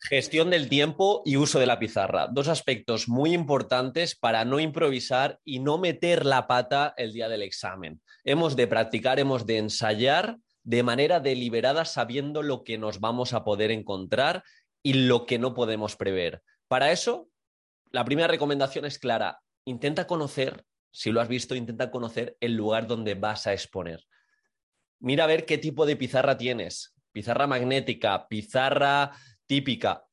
Gestión del tiempo y uso de la pizarra. Dos aspectos muy importantes para no improvisar y no meter la pata el día del examen. Hemos de practicar, hemos de ensayar de manera deliberada sabiendo lo que nos vamos a poder encontrar y lo que no podemos prever. Para eso, la primera recomendación es clara. Intenta conocer, si lo has visto, intenta conocer el lugar donde vas a exponer. Mira a ver qué tipo de pizarra tienes. Pizarra magnética, pizarra típica.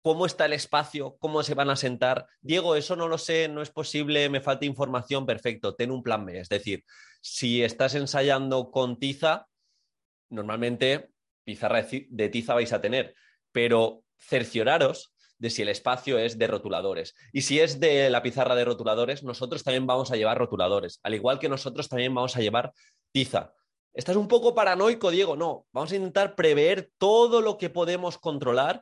¿Cómo está el espacio? ¿Cómo se van a sentar? Diego, eso no lo sé, no es posible, me falta información. Perfecto, ten un plan B. Es decir, si estás ensayando con tiza, normalmente pizarra de tiza vais a tener, pero cercioraros de si el espacio es de rotuladores. Y si es de la pizarra de rotuladores, nosotros también vamos a llevar rotuladores, al igual que nosotros también vamos a llevar tiza. ¿Estás un poco paranoico, Diego? No, vamos a intentar prever todo lo que podemos controlar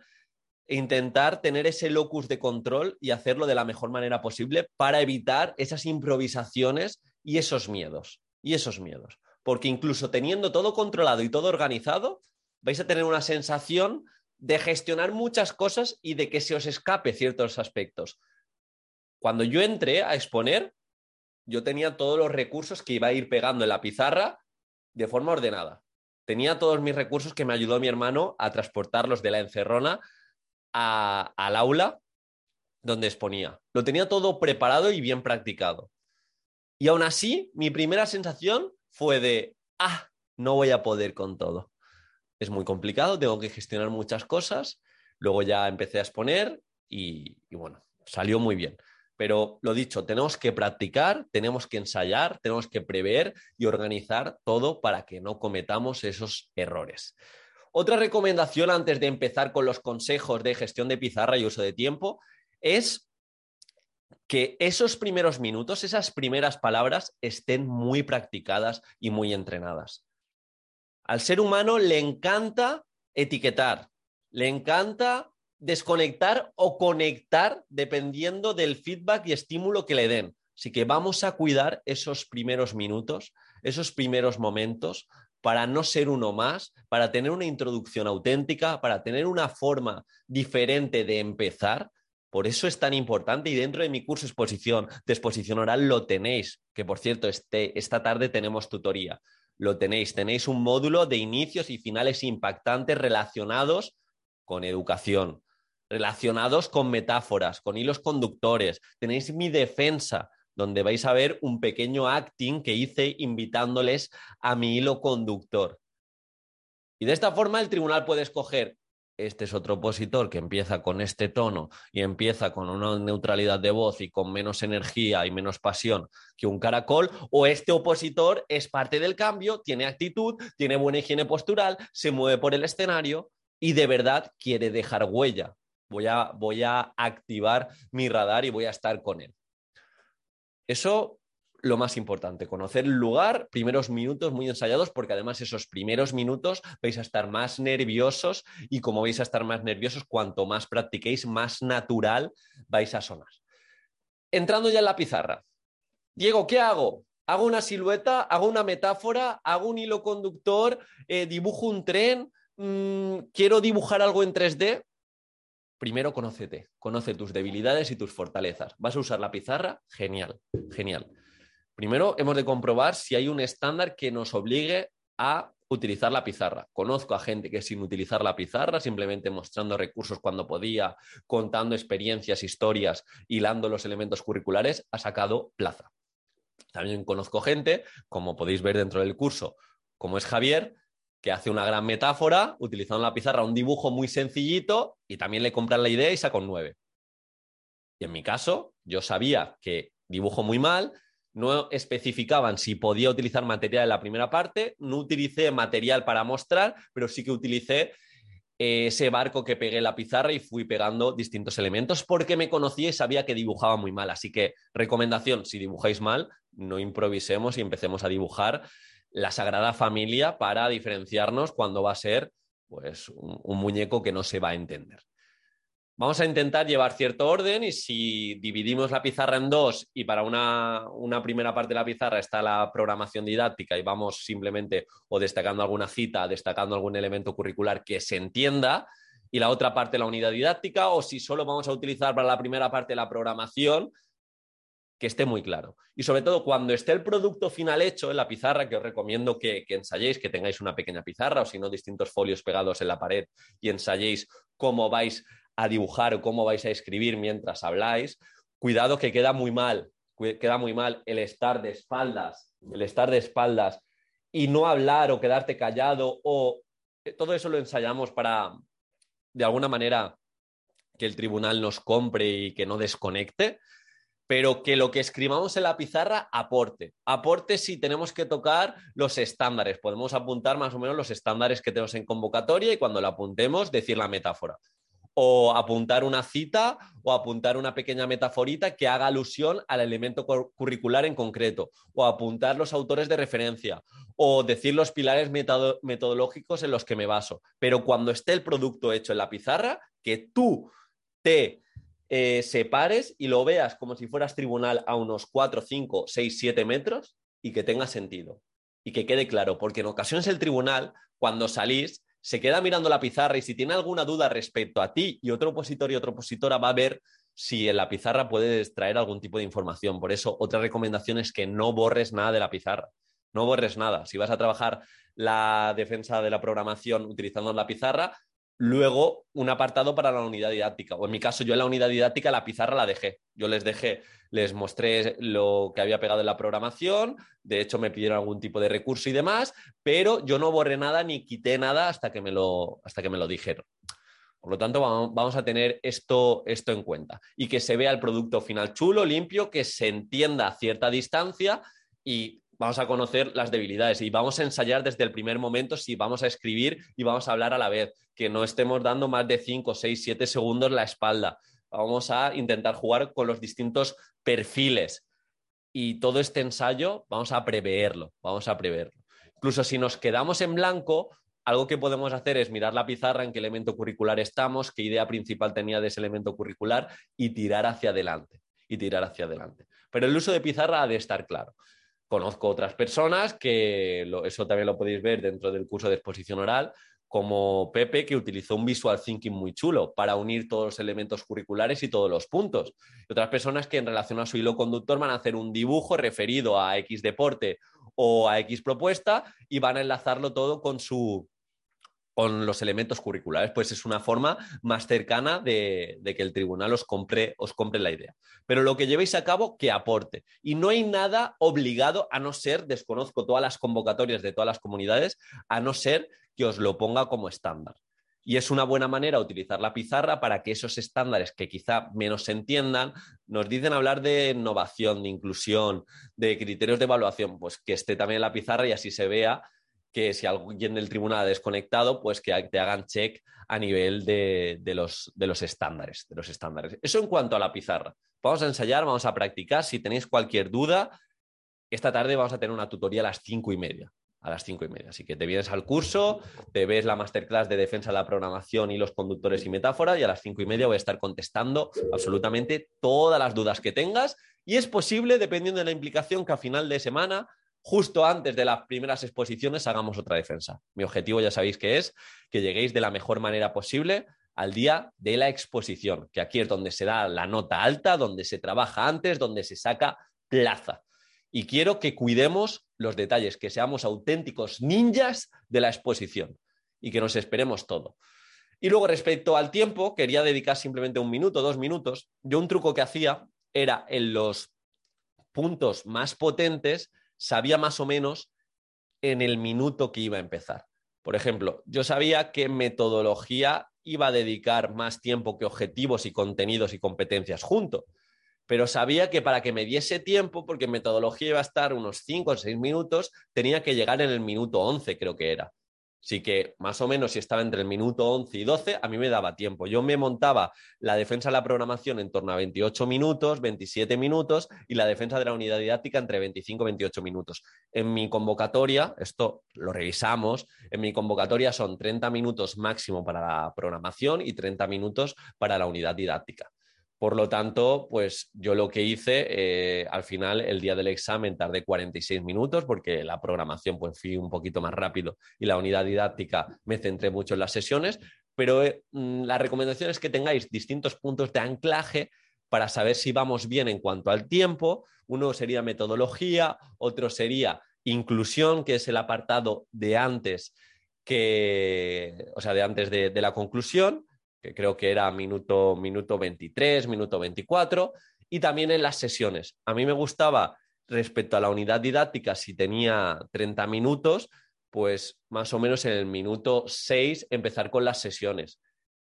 e intentar tener ese locus de control y hacerlo de la mejor manera posible para evitar esas improvisaciones y esos miedos. Y esos miedos. Porque incluso teniendo todo controlado y todo organizado, vais a tener una sensación de gestionar muchas cosas y de que se os escape ciertos aspectos. Cuando yo entré a exponer, yo tenía todos los recursos que iba a ir pegando en la pizarra de forma ordenada. Tenía todos mis recursos que me ayudó mi hermano a transportarlos de la encerrona al aula donde exponía. Lo tenía todo preparado y bien practicado. Y aún así, mi primera sensación fue de, ah, no voy a poder con todo. Es muy complicado, tengo que gestionar muchas cosas. Luego ya empecé a exponer y bueno, salió muy bien. Pero lo dicho, tenemos que practicar, tenemos que ensayar, tenemos que prever y organizar todo para que no cometamos esos errores. Otra recomendación antes de empezar con los consejos de gestión de pizarra y uso de tiempo es que esos primeros minutos, esas primeras palabras estén muy practicadas y muy entrenadas. Al ser humano le encanta etiquetar, le encanta desconectar o conectar dependiendo del feedback y estímulo que le den. Así que vamos a cuidar esos primeros minutos, esos primeros momentos para no ser uno más, para tener una introducción auténtica, para tener una forma diferente de empezar. Por eso es tan importante y dentro de mi curso exposición, de exposición oral lo tenéis, que por cierto, este, esta tarde tenemos tutoría. Lo tenéis, tenéis un módulo de inicios y finales impactantes relacionados con educación, relacionados con metáforas, con hilos conductores. Tenéis mi defensa, donde vais a ver un pequeño acting que hice invitándoles a mi hilo conductor. Y de esta forma el tribunal puede escoger, este es otro opositor que empieza con este tono y empieza con una neutralidad de voz y con menos energía y menos pasión que un caracol, o este opositor es parte del cambio, tiene actitud, tiene buena higiene postural, se mueve por el escenario y de verdad quiere dejar huella, voy a, voy a activar mi radar y voy a estar con él. Eso lo más importante, conocer el lugar, primeros minutos muy ensayados, porque además esos primeros minutos vais a estar más nerviosos y como vais a estar más nerviosos, cuanto más practiquéis, más natural vais a sonar. Entrando ya en la pizarra. Diego, ¿qué hago? Hago una silueta, hago una metáfora, hago un hilo conductor, eh, dibujo un tren, mm, quiero dibujar algo en 3D primero conócete, conoce tus debilidades y tus fortalezas. ¿Vas a usar la pizarra? Genial, genial. Primero hemos de comprobar si hay un estándar que nos obligue a utilizar la pizarra. Conozco a gente que sin utilizar la pizarra, simplemente mostrando recursos cuando podía, contando experiencias, historias, hilando los elementos curriculares, ha sacado plaza. También conozco gente, como podéis ver dentro del curso, como es Javier, que hace una gran metáfora utilizando la pizarra, un dibujo muy sencillito y también le compran la idea y saca un 9. Y en mi caso, yo sabía que dibujo muy mal, no especificaban si podía utilizar material en la primera parte, no utilicé material para mostrar, pero sí que utilicé eh, ese barco que pegué en la pizarra y fui pegando distintos elementos porque me conocía y sabía que dibujaba muy mal. Así que recomendación, si dibujáis mal, no improvisemos y empecemos a dibujar la Sagrada Familia para diferenciarnos cuando va a ser pues, un, muñeco que no se va a entender. Vamos a intentar llevar cierto orden y si dividimos la pizarra en dos y para una, una, primera parte de la pizarra está la programación didáctica y vamos simplemente o destacando alguna cita, destacando algún elemento curricular que se entienda, y la otra parte la unidad didáctica, o si solo vamos a utilizar para la primera parte la programación, que esté muy claro. Y sobre todo cuando esté el producto final hecho en la pizarra, que os recomiendo que, que, ensayéis, que tengáis una pequeña pizarra o si no distintos folios pegados en la pared y ensayéis cómo vais a dibujar o cómo vais a escribir mientras habláis, cuidado que queda muy mal, queda muy mal el estar de espaldas, el estar de espaldas y no hablar o quedarte callado o eh, todo eso lo ensayamos para, de alguna manera, que el tribunal nos compre y que no desconecte, pero que lo que escribamos en la pizarra aporte. Aporte si tenemos que tocar los estándares. Podemos apuntar más o menos los estándares que tenemos en convocatoria y cuando lo apuntemos decir la metáfora o apuntar una cita o apuntar una pequeña metaforita que haga alusión al elemento curricular en concreto, o apuntar los autores de referencia, o decir los pilares metodológicos en los que me baso. Pero cuando esté el producto hecho en la pizarra, que tú te eh, separes y lo veas como si fueras tribunal a unos 4, 5, 6, 7 metros y que tenga sentido y que quede claro, porque en ocasiones el tribunal, cuando salís, se queda mirando la pizarra y si tiene alguna duda respecto a ti y otro opositor y otra opositora va a ver si en la pizarra puedes traer algún tipo de información. Por eso, otra recomendación es que no borres nada de la pizarra. No borres nada. Si vas a trabajar la defensa de la programación utilizando la pizarra, luego un apartado para la unidad didáctica. O en mi caso, yo en la unidad didáctica la pizarra la dejé. Yo les dejé, les mostré lo que había pegado en la programación, de hecho me pidieron algún tipo de recurso y demás, pero yo no borré nada ni quité nada hasta que me lo, hasta que me lo dijeron. Por lo tanto, vamos a tener esto, esto en cuenta y que se vea el producto final chulo, limpio, que se entienda a cierta distancia y vamos a conocer las debilidades y vamos a ensayar desde el primer momento si vamos a escribir y vamos a hablar a la vez, que no estemos dando más de 5, 6, 7 segundos la espalda. Vamos a intentar jugar con los distintos perfiles y todo este ensayo vamos a preverlo, vamos a preverlo. Incluso si nos quedamos en blanco, algo que podemos hacer es mirar la pizarra en qué elemento curricular estamos, qué idea principal tenía de ese elemento curricular y tirar hacia adelante, y tirar hacia adelante. Pero el uso de pizarra ha de estar claro. Conozco otras personas que eso también lo podéis ver dentro del curso de exposición oral, como Pepe, que utilizó un visual thinking muy chulo para unir todos los elementos curriculares y todos los puntos. Y otras personas que en relación a su hilo conductor van a hacer un dibujo referido a X deporte o a X propuesta y van a enlazarlo todo con su, con los elementos curriculares, pues es una forma más cercana de, que el tribunal os compre, os compre la idea. Pero lo que llevéis a cabo, que aporte. Y no hay nada obligado, a no ser, desconozco todas las convocatorias de todas las comunidades, a no ser que os lo ponga como estándar. Y es una buena manera utilizar la pizarra para que esos estándares que quizá menos se entiendan, nos dicen hablar de innovación, de inclusión, de criterios de evaluación, pues que esté también en la pizarra y así se vea que si alguien del tribunal ha desconectado, pues que te hagan check a nivel de, los, estándares, de los estándares. Eso en cuanto a la pizarra. Vamos a ensayar, vamos a practicar. Si tenéis cualquier duda, esta tarde vamos a tener una tutoría a las cinco y media. A las cinco y media. Así que te vienes al curso, te ves la masterclass de defensa de la programación y los conductores y metáfora, y a las cinco y media voy a estar contestando absolutamente todas las dudas que tengas. Y es posible, dependiendo de la implicación, que a final de semana justo antes de las primeras exposiciones hagamos otra defensa. Mi objetivo ya sabéis que es que lleguéis de la mejor manera posible al día de la exposición, que aquí es donde se da la nota alta, donde se trabaja antes, donde se saca plaza. Y quiero que cuidemos los detalles, que seamos auténticos ninjas de la exposición y que nos esperemos todo. Y luego respecto al tiempo, quería dedicar simplemente un minuto, dos minutos. Yo un truco que hacía era en los puntos más potentes sabía más o menos en el minuto que iba a empezar. Por ejemplo, yo sabía que metodología iba a dedicar más tiempo que objetivos y contenidos y competencias juntos, pero sabía que para que me diese tiempo, porque metodología iba a estar unos 5 o 6 minutos, tenía que llegar en el minuto 11, creo que era. Así que más o menos si estaba entre el minuto 11 y 12, a mí me daba tiempo. Yo me montaba la defensa de la programación en torno a 28 minutos, 27 minutos y la defensa de la unidad didáctica entre 25 y 28 minutos. En mi convocatoria, esto lo revisamos, en mi convocatoria son 30 minutos máximo para la programación y 30 minutos para la unidad didáctica. Por lo tanto, pues yo lo que hice, eh, al final, el día del examen tardé 46 minutos porque la programación pues fui un poquito más rápido y la unidad didáctica me centré mucho en las sesiones, pero eh, mm, la recomendación es que tengáis distintos puntos de anclaje para saber si vamos bien en cuanto al tiempo. Uno sería metodología, otro sería inclusión, que es el apartado de antes que, o sea, de antes de, la conclusión, creo que era minuto, minuto 23, minuto 24, y también en las sesiones. A mí me gustaba respecto a la unidad didáctica, si tenía 30 minutos, pues más o menos en el minuto 6 empezar con las sesiones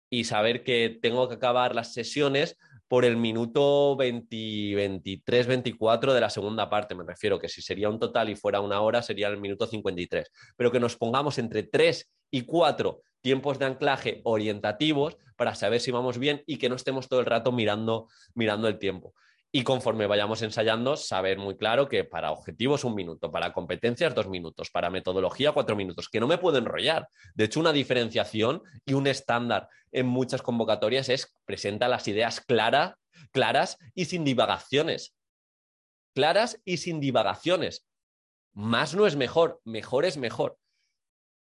y saber que tengo que acabar las sesiones por el minuto 23, 24 de la segunda parte. Me refiero que si sería un total y fuera una hora, sería el minuto 53. Pero que nos pongamos entre 3 y 4 tiempos de anclaje orientativos para saber si vamos bien y que no estemos todo el rato mirando, mirando el tiempo y conforme vayamos ensayando, saber muy claro que para objetivos un minuto, para competencias dos minutos, para metodología cuatro minutos, que no me puedo enrollar. De hecho, una diferenciación y un estándar en muchas convocatorias es presenta las ideas claras, y sin divagaciones. Claras y sin divagaciones. Más no es mejor, mejor es mejor.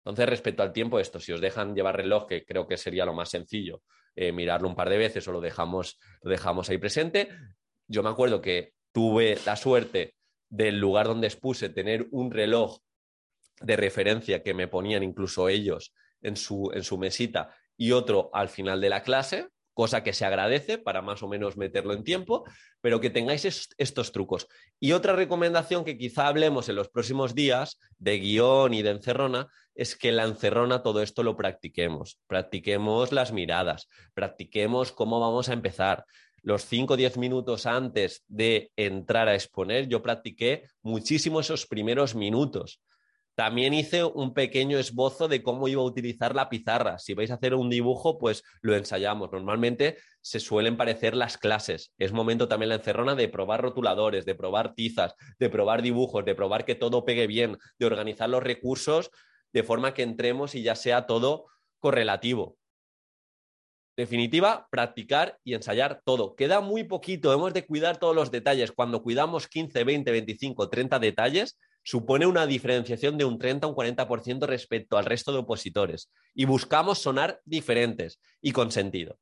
Entonces, respecto al tiempo, esto, si os dejan llevar reloj, que creo que sería lo más sencillo, eh, mirarlo un par de veces o lo dejamos, lo dejamos ahí presente, yo me acuerdo que tuve la suerte del lugar donde expuse tener un reloj de referencia que me ponían incluso ellos en su, en su mesita y otro al final de la clase, cosa que se agradece para más o menos meterlo en tiempo, pero que tengáis estos trucos. Y otra recomendación que quizá hablemos en los próximos días de guion y de encerrona es que la encerrona todo esto lo practiquemos. Practiquemos las miradas, practiquemos cómo vamos a empezar, los 5 o 10 minutos antes de entrar a exponer, yo practiqué muchísimo esos primeros minutos. También hice un pequeño esbozo de cómo iba a utilizar la pizarra. Si vais a hacer un dibujo, pues lo ensayamos. Normalmente se suelen parecer las clases. Es momento también la encerrona de probar rotuladores, de probar tizas, de probar dibujos, de probar que todo pegue bien, de organizar los recursos de forma que entremos y ya sea todo correlativo definitiva, practicar y ensayar todo. Queda muy poquito, hemos de cuidar todos los detalles. Cuando cuidamos 15, 20, 25, 30 detalles, supone una diferenciación de un 30 o un 40% respecto al resto de opositores y buscamos sonar diferentes y con sentido.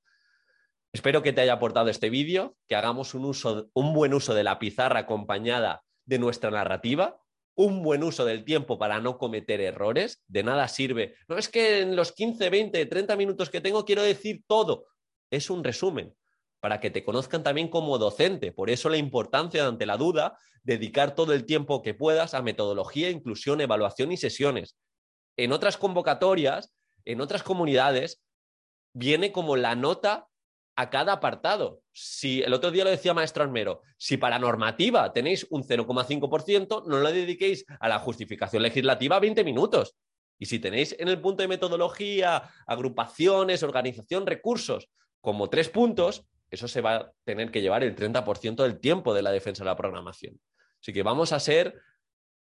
Espero que te haya aportado este vídeo, que hagamos un, uso, un buen uso de la pizarra acompañada de nuestra narrativa un buen uso del tiempo para no cometer errores, de nada sirve. No es que en los 15, 20, 30 minutos que tengo quiero decir todo. Es un resumen para que te conozcan también como docente. Por eso la importancia, ante la duda, dedicar todo el tiempo que puedas a metodología, inclusión, evaluación y sesiones. En otras convocatorias, en otras comunidades, viene como la nota a cada apartado. Si el otro día lo decía maestro Armero, si para normativa tenéis un 0,5%, no lo dediquéis a la justificación legislativa 20 minutos. Y si tenéis en el punto de metodología, agrupaciones, organización, recursos, como tres puntos, eso se va a tener que llevar el 30% del tiempo de la defensa de la programación. Así que vamos a ser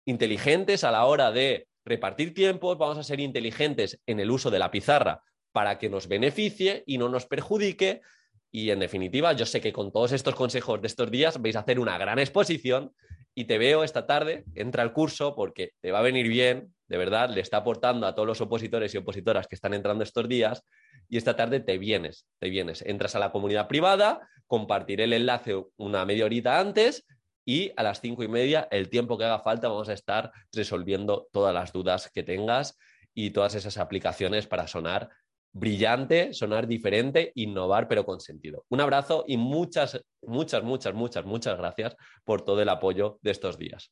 inteligentes a la hora de repartir tiempos, vamos a ser inteligentes en el uso de la pizarra para que nos beneficie y no nos perjudique. Y en definitiva, yo sé que con todos estos consejos de estos días vais a hacer una gran exposición y te veo esta tarde, entra al curso porque te va a venir bien, de verdad, le está aportando a todos los opositores y opositoras que están entrando estos días y esta tarde te vienes, te vienes, entras a la comunidad privada, compartiré el enlace una media horita antes y a las cinco y media, el tiempo que haga falta, vamos a estar resolviendo todas las dudas que tengas y todas esas aplicaciones para sonar brillante, sonar diferente, innovar, pero con sentido. Un abrazo y muchas, muchas, muchas, muchas, muchas gracias por todo el apoyo de estos días.